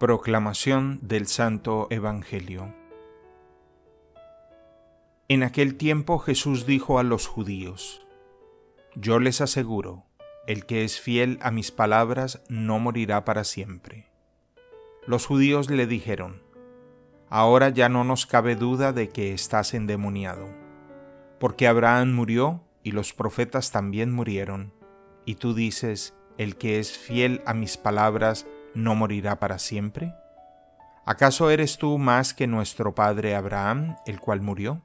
Proclamación del Santo Evangelio En aquel tiempo Jesús dijo a los judíos, Yo les aseguro, el que es fiel a mis palabras no morirá para siempre. Los judíos le dijeron, Ahora ya no nos cabe duda de que estás endemoniado, porque Abraham murió y los profetas también murieron, y tú dices, el que es fiel a mis palabras no morirá para siempre? ¿Acaso eres tú más que nuestro padre Abraham, el cual murió?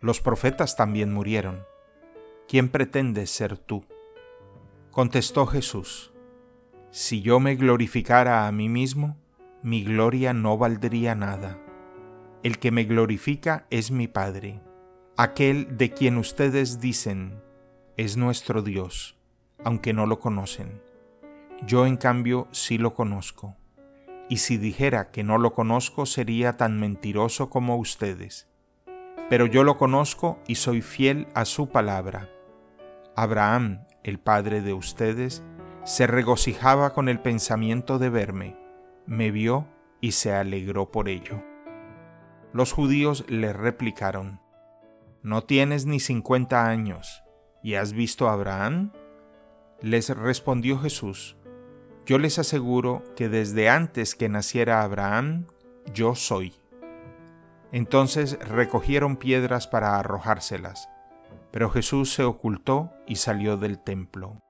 Los profetas también murieron. ¿Quién pretendes ser tú? Contestó Jesús, Si yo me glorificara a mí mismo, mi gloria no valdría nada. El que me glorifica es mi Padre, aquel de quien ustedes dicen, es nuestro Dios, aunque no lo conocen yo en cambio sí lo conozco. Y si dijera que no lo conozco sería tan mentiroso como ustedes. Pero yo lo conozco y soy fiel a su palabra. Abraham, el padre de ustedes, se regocijaba con el pensamiento de verme, me vio y se alegró por ello. Los judíos le replicaron, ¿No tienes ni cincuenta años y has visto a Abraham? Les respondió Jesús, yo les aseguro que desde antes que naciera Abraham, yo soy. Entonces recogieron piedras para arrojárselas, pero Jesús se ocultó y salió del templo.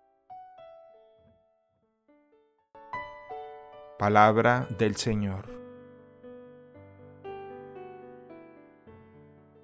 Palabra del Señor.